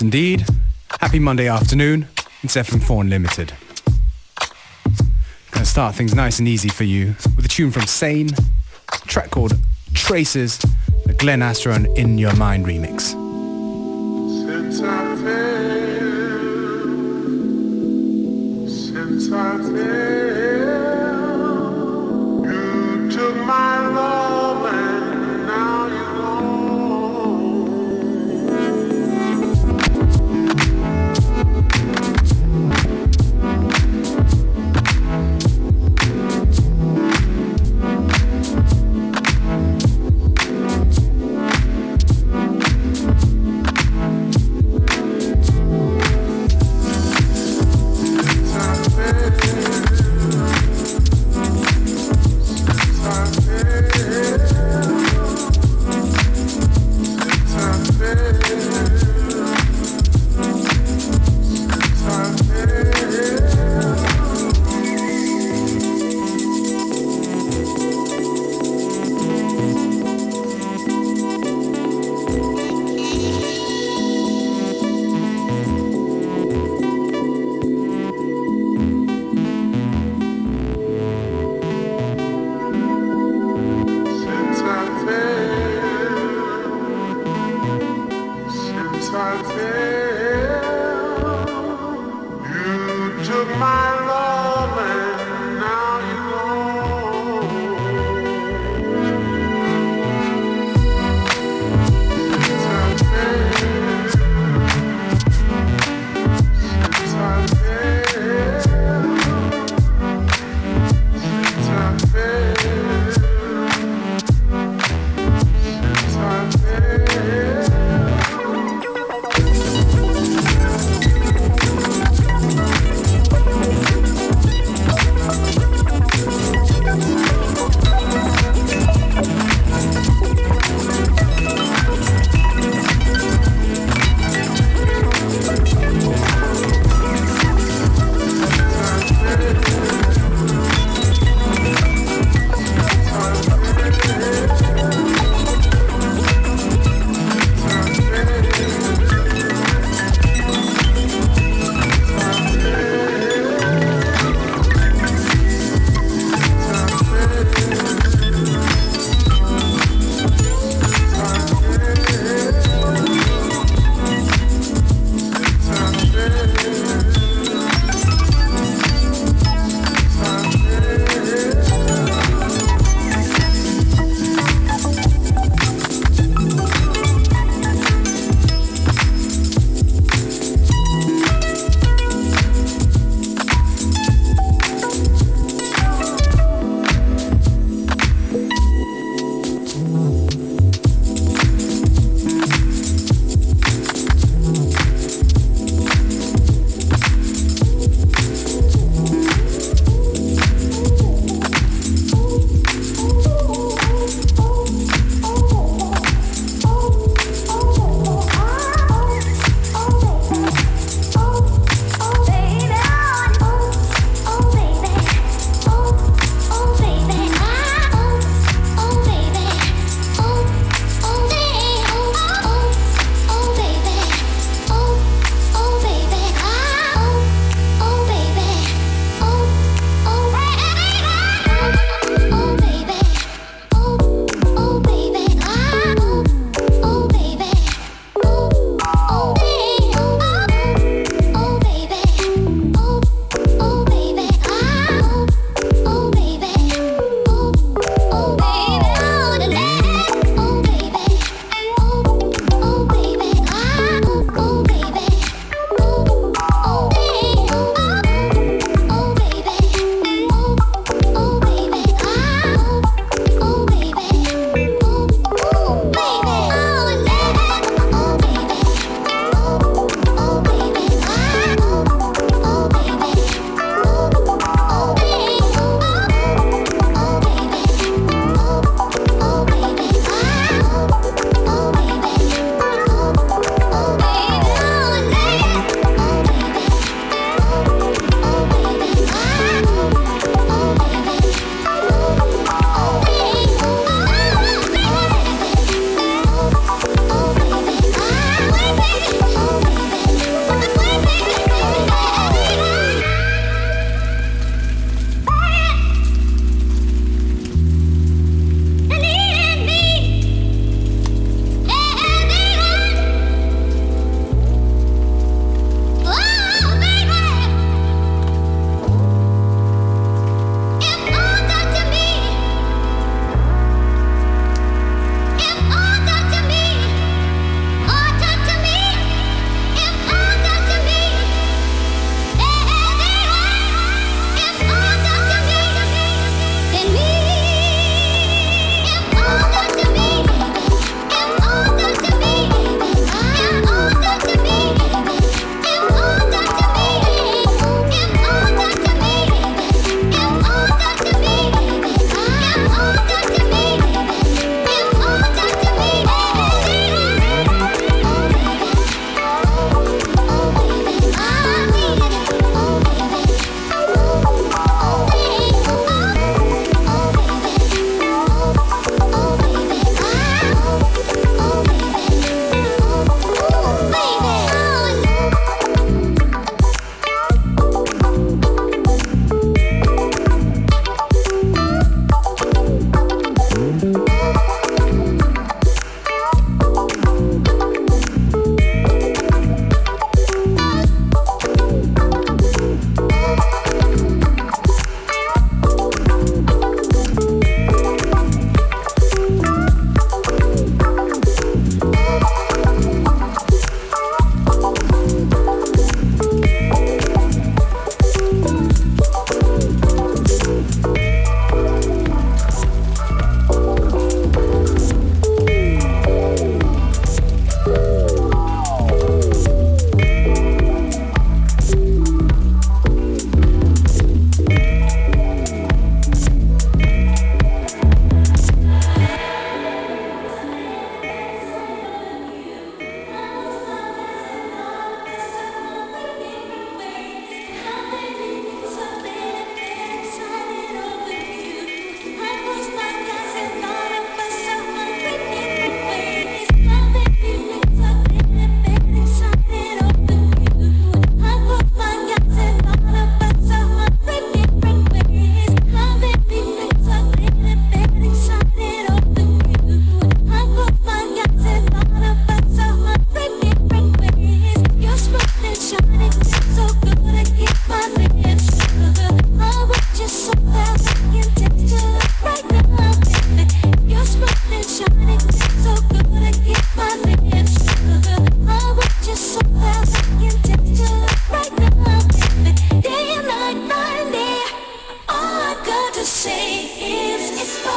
Indeed. Happy Monday afternoon. It's FM4 Unlimited. Gonna start things nice and easy for you with a tune from Sane, track called Traces, the Glenn Astro and In Your Mind remix.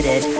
Limited.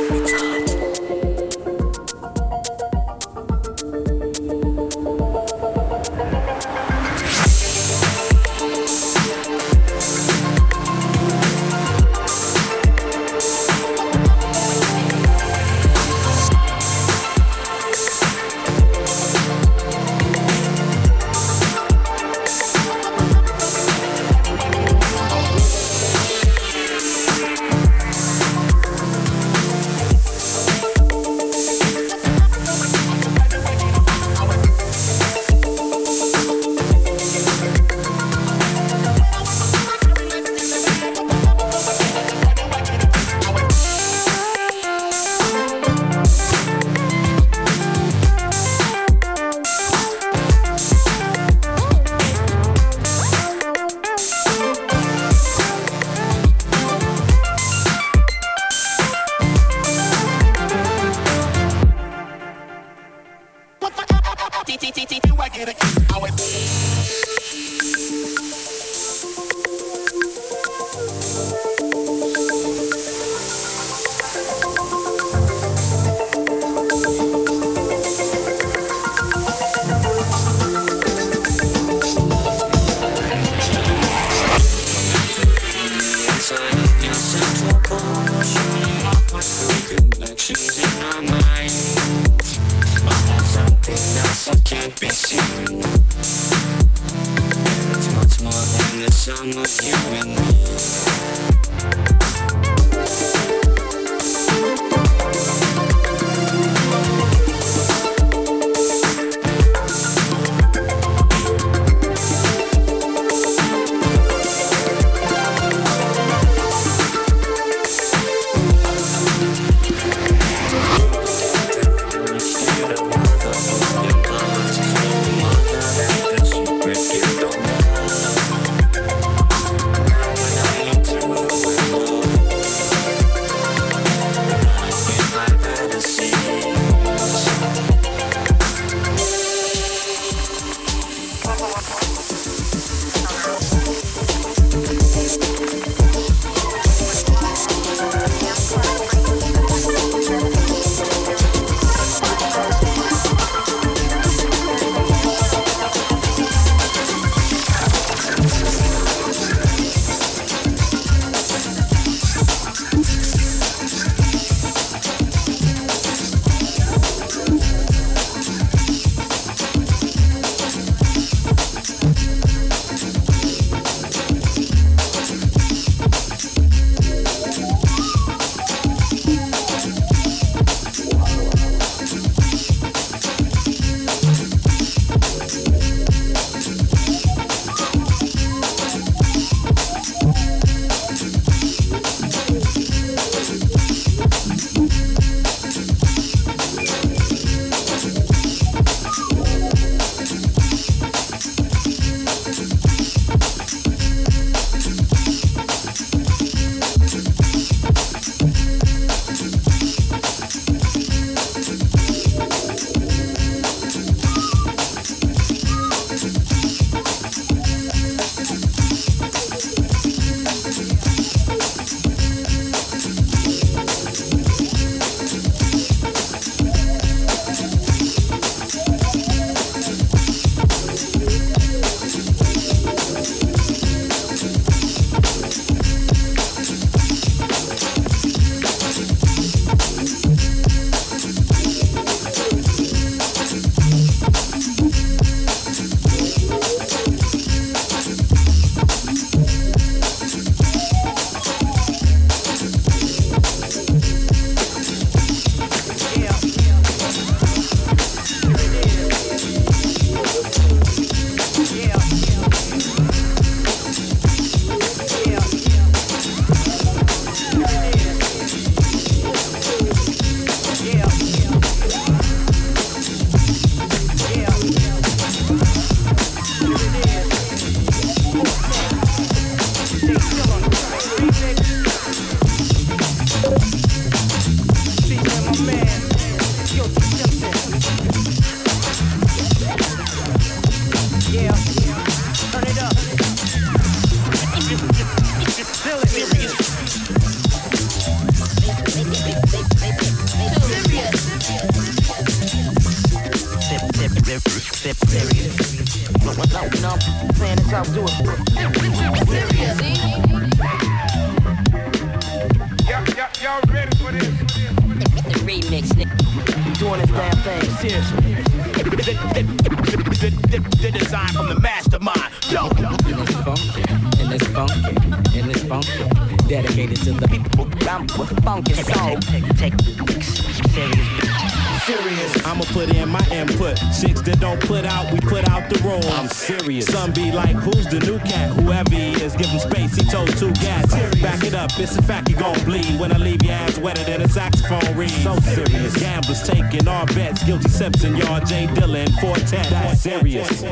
a fact you gon' bleed when I leave your ass wetter than a saxophone reed. So serious. Gamblers taking all bets. Guilty Simpson, y'all J. Dilla, Fortet. That's serious.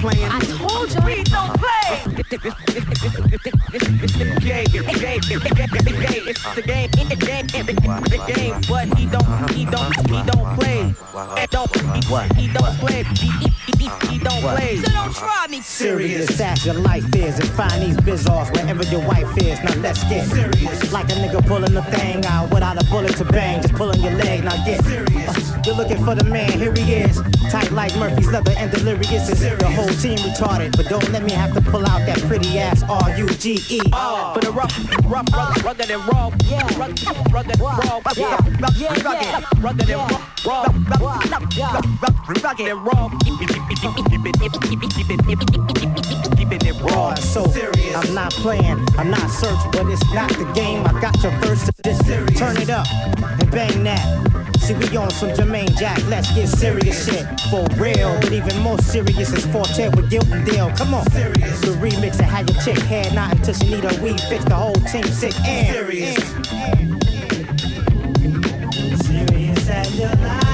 playing. I told you. We don't play. It's the game, it's the game, the game, but he don't, he don't, he don't play. Don't, he, don't play. He, don't play. So don't try me. Serious. Sash your life is and find these biz offs wherever your wife is. Now let's get serious. Like a nigga pulling a thing out without a bullet to bang, just pulling your leg. Now get serious. Uh, you're looking for the man, here he is. Tight like Murphy's leather and delirious. Is the whole team retarded, but don't let me have to pull out that pretty ass R U G E. For the rough, rough, rough, rugged and raw, yeah, rugged, rugged, raw, yeah, rugged, rugged, rugged and raw, rugged, rugged and raw. Keeping it raw. So I'm not playing, I'm not searching, but it's not the game. I got your verse to this. Turn it up and bang that. See, we on some Jermaine Jack, let's get serious shit. For real, but even more serious is Forte with Guilt and Dale. Come on. Serious. The remix of how your chick head not until she need a weed fix. The whole team sick and serious. Serious as your life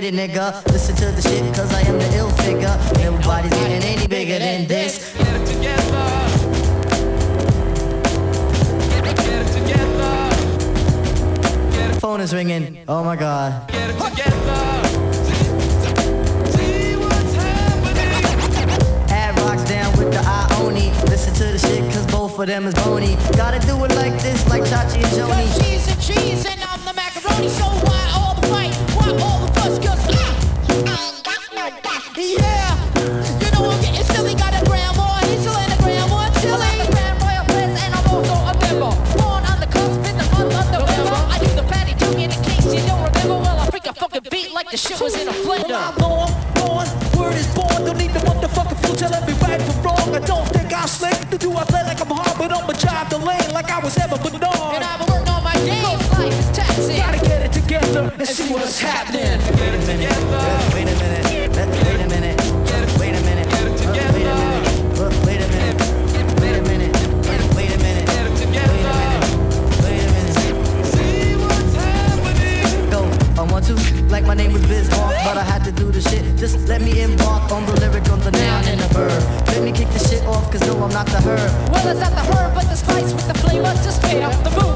the nigga. Listen to the shit cause I am the ill figure. Nobody's getting any bigger than this. Get it together. Phone is ringing, oh my god. Add rocks down with the Ioni. Listen to the shit cause both of them is bony. Gotta do it like this, like Chachi and Joanie. she's and cheese and I'm the macaroni, so what's happening. Wait a minute. Wait a minute. Like my name was Biz Mark, but I had to do the shit. Just let me embark on the lyric on the noun and the verb. Let me kick the shit off, cause no, I'm not the herb. Well, it's not the herb, but the spice with the flavor. Just made up the mood.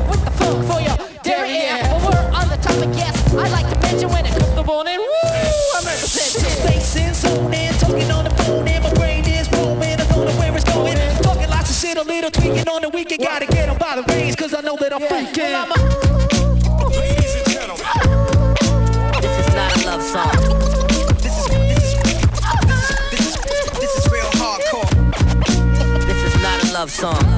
song.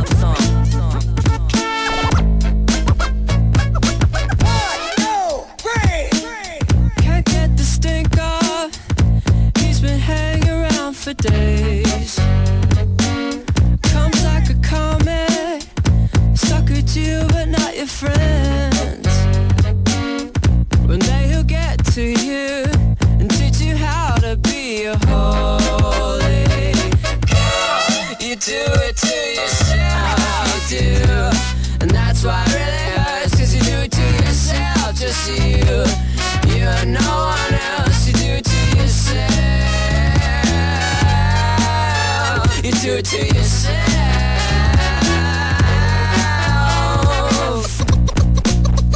it to yourself.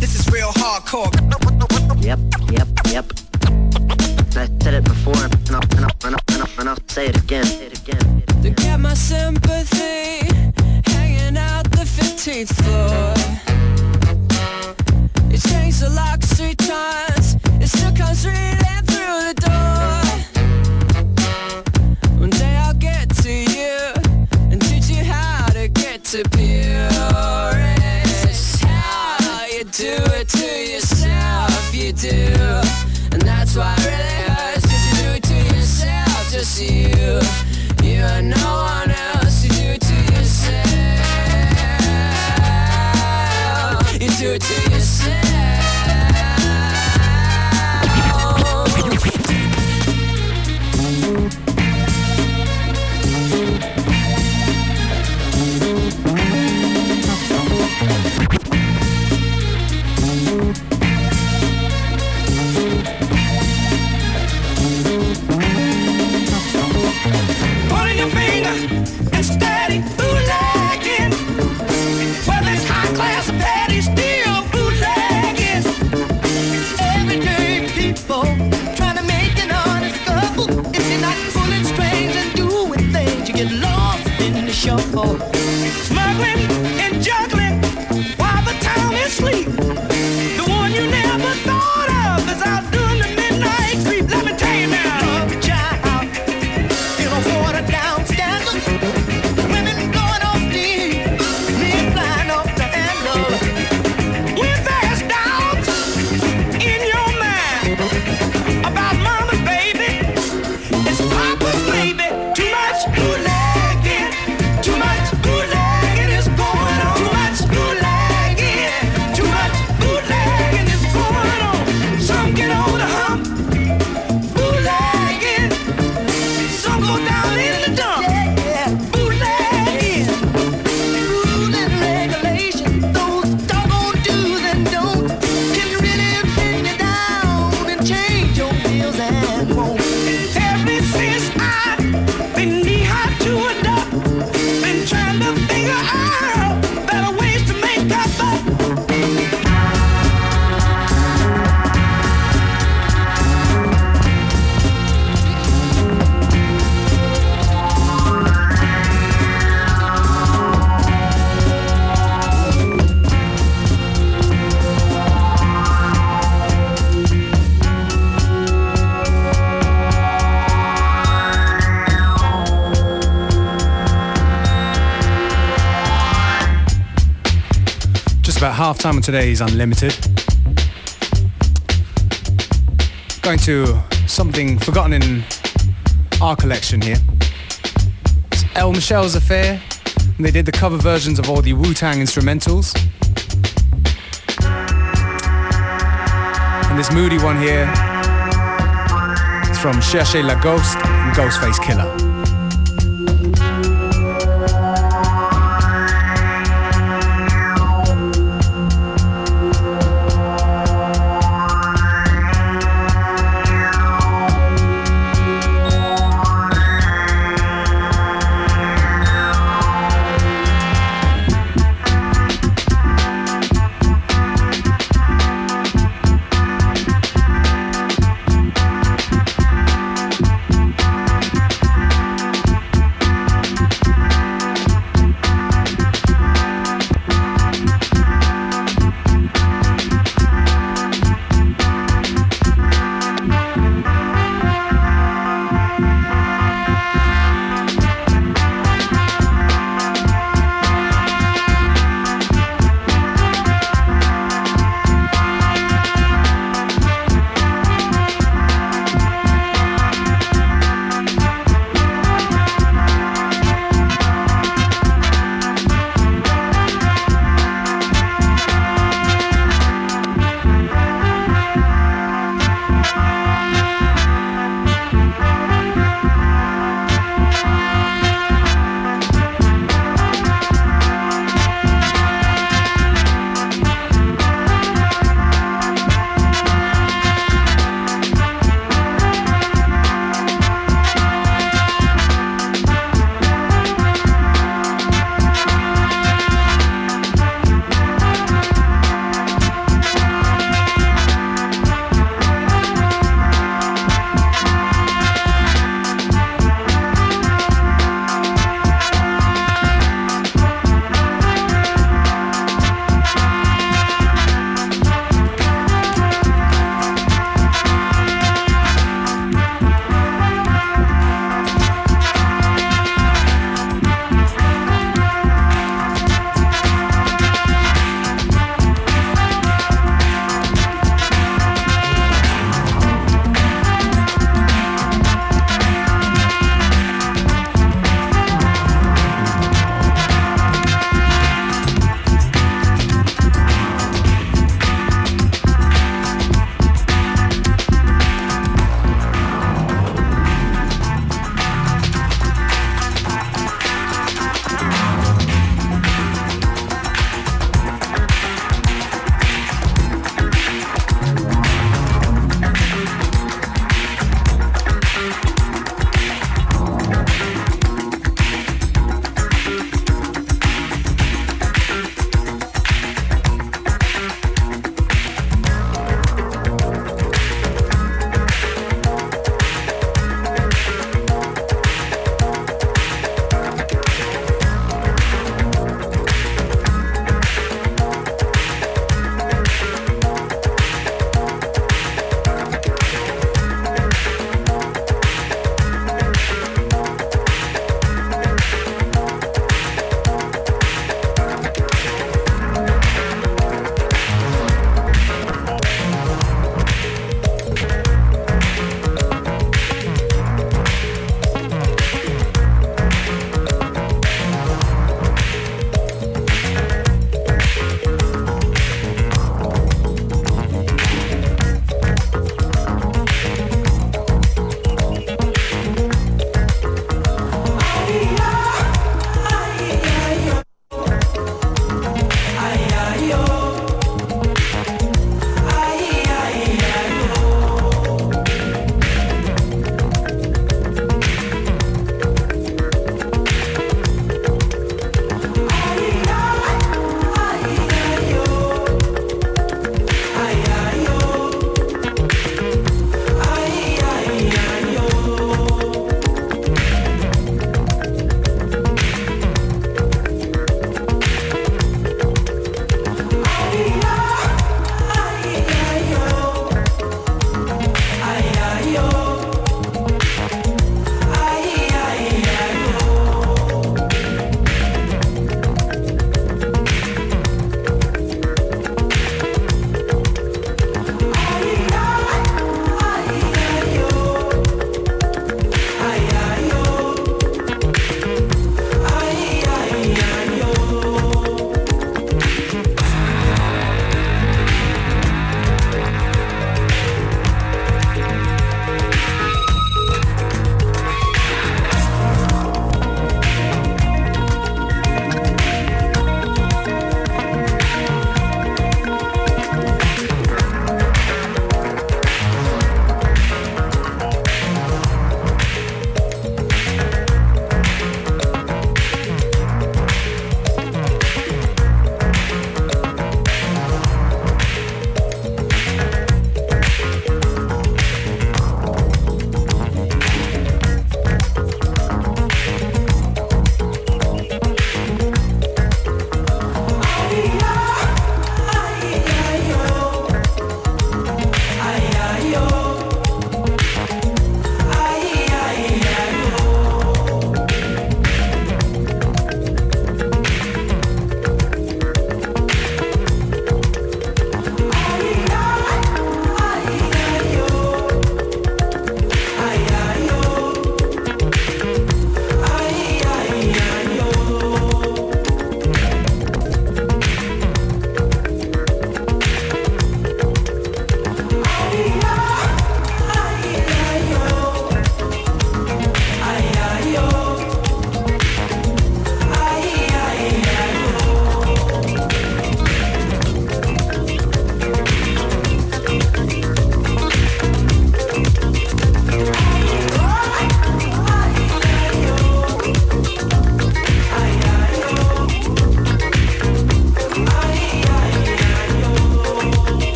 This is real hardcore. Yep, yep, yep. I said it before, and I'll, and I'll, and I'll, and I'll say it again. people smuggling. about half time on today's Unlimited. Going to something forgotten in our collection here. It's El Michels Affair, and they did the cover versions of all the Wu Tang instrumentals. And this moody one here is from Cherchez LaGhost and Ghostface Killah.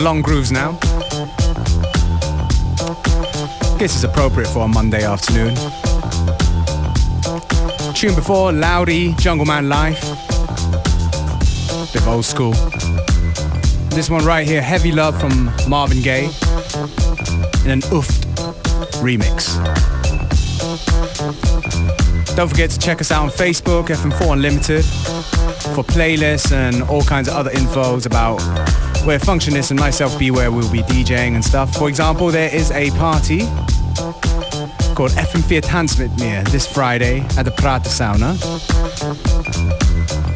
Long grooves now. Guess it's appropriate for a Monday afternoon. Tune before, Loudy, Jungle Man Life. Bit of old school. This one right here, Heavy Love from Marvin Gaye. In an oofed remix. Don't forget to check us out on Facebook, FM4 Unlimited, for playlists and all kinds of other infos about where Functionist and myself Beware will be DJing and stuff. For example, there is a party called FM4 Tanz mit mir this Friday at the Prater Sauna.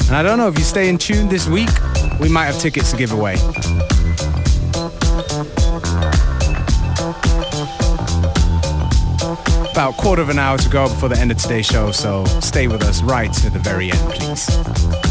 And I don't know if you stay in tune this week, we might have tickets to give away. About a quarter of an hour to go before the end of today's show, so stay with us right to the very end, please.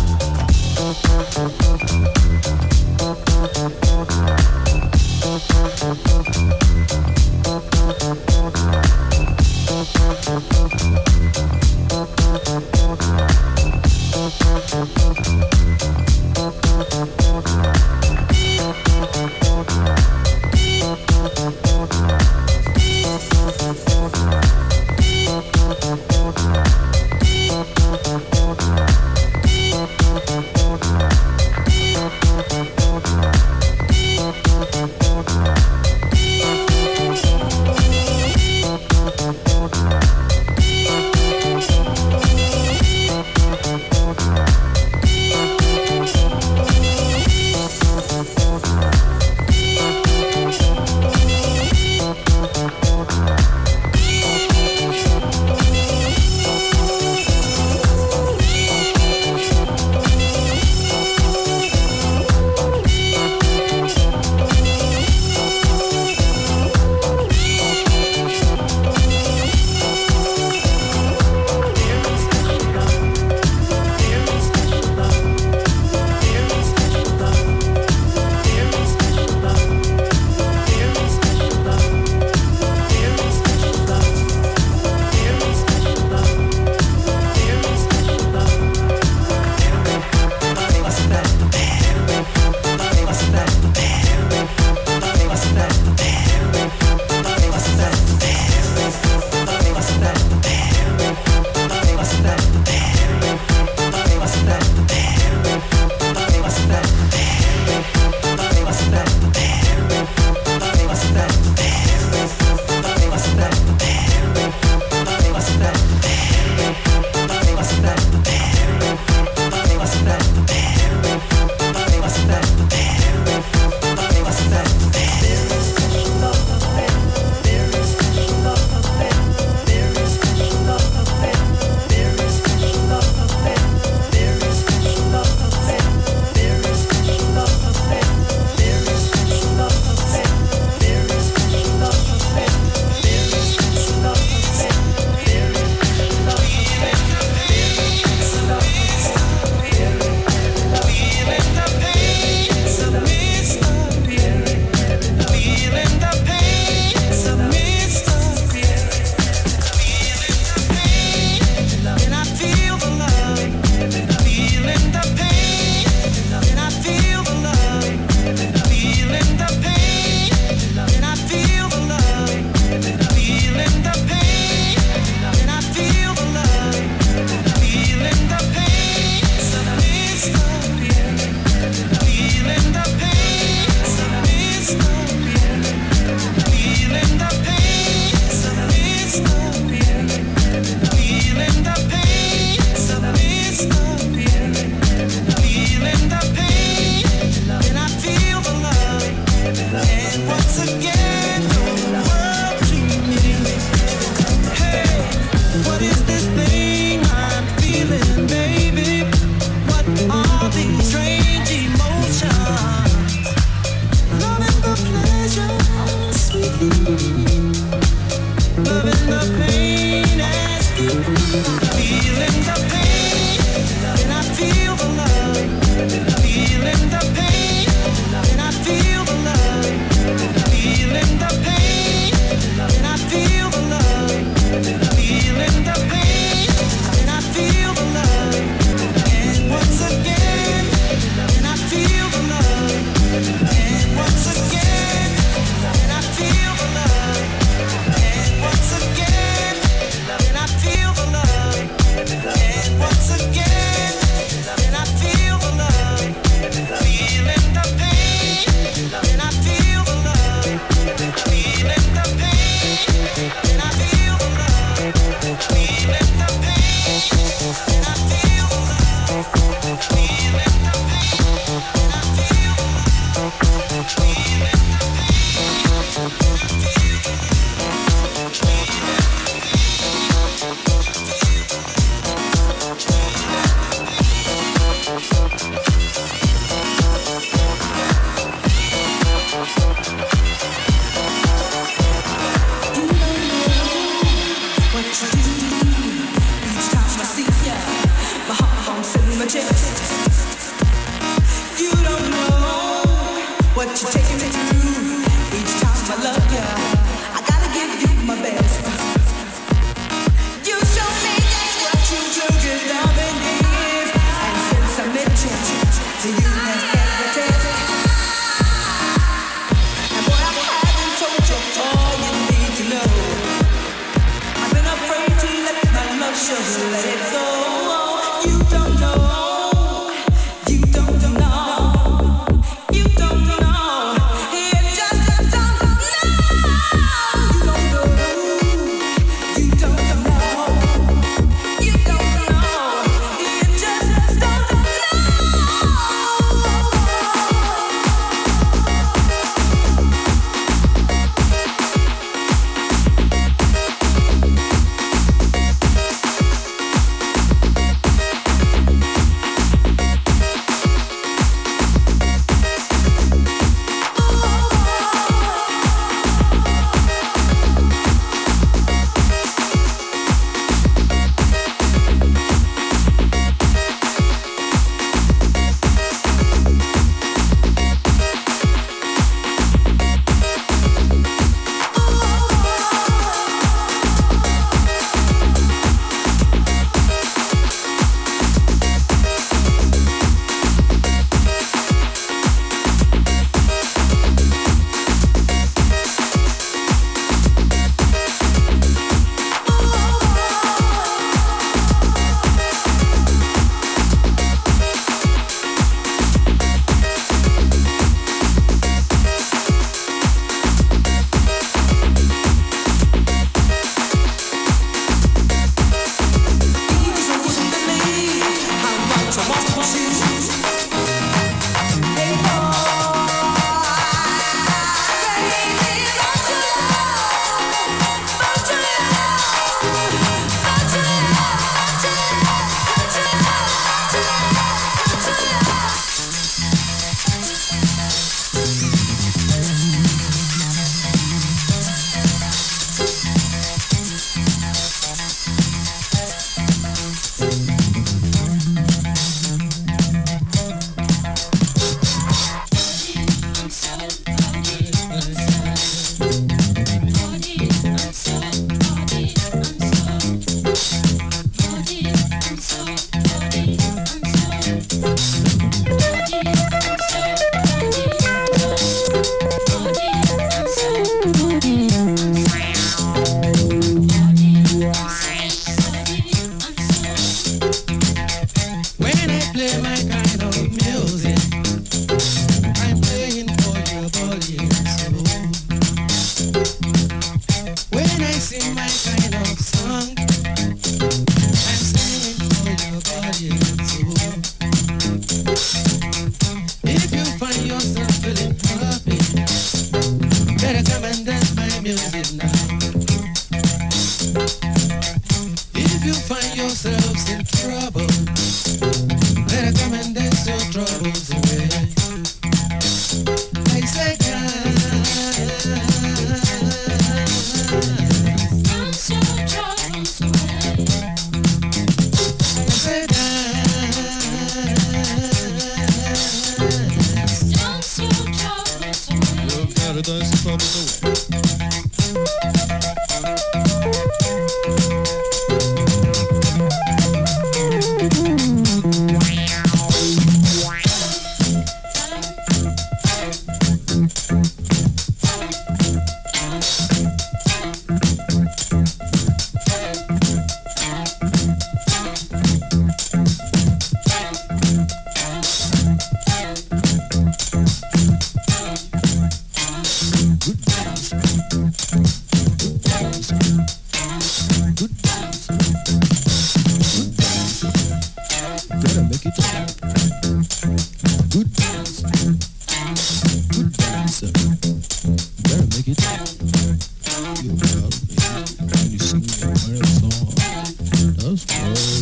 Jones.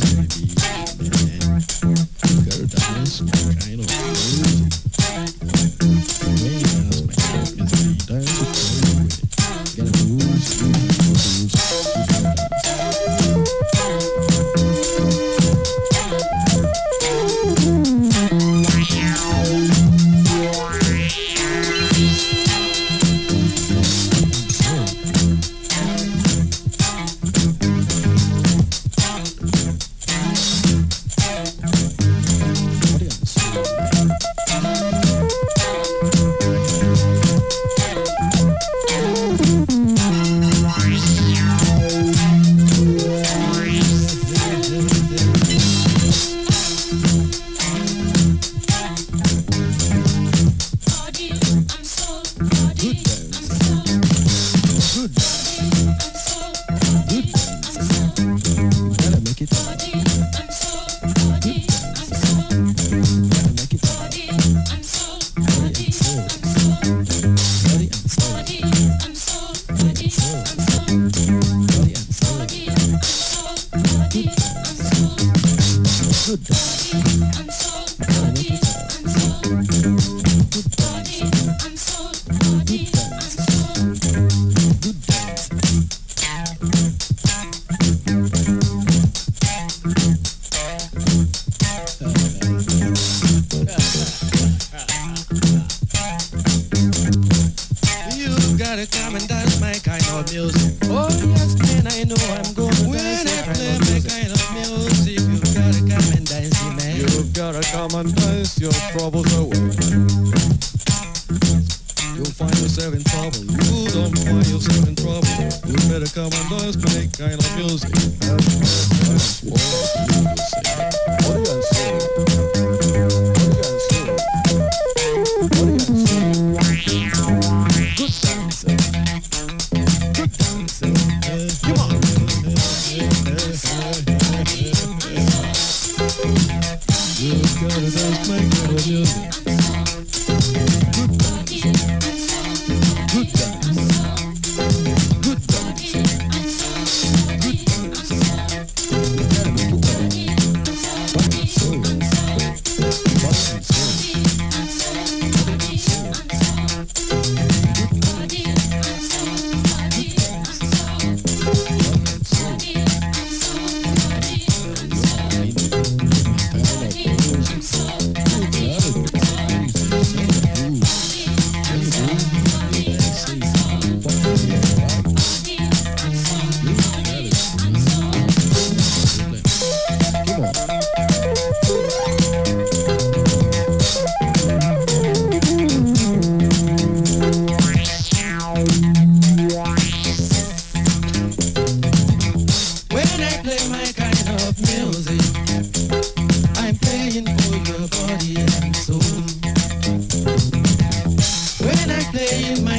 Oh yes, man, I know I'm gonna when I play my kind of music. You gotta come and dance, man. You gotta come and dance your troubles away. You find yourself in trouble. You don't find yourself in trouble. You better come and dance, play kind of music. playing my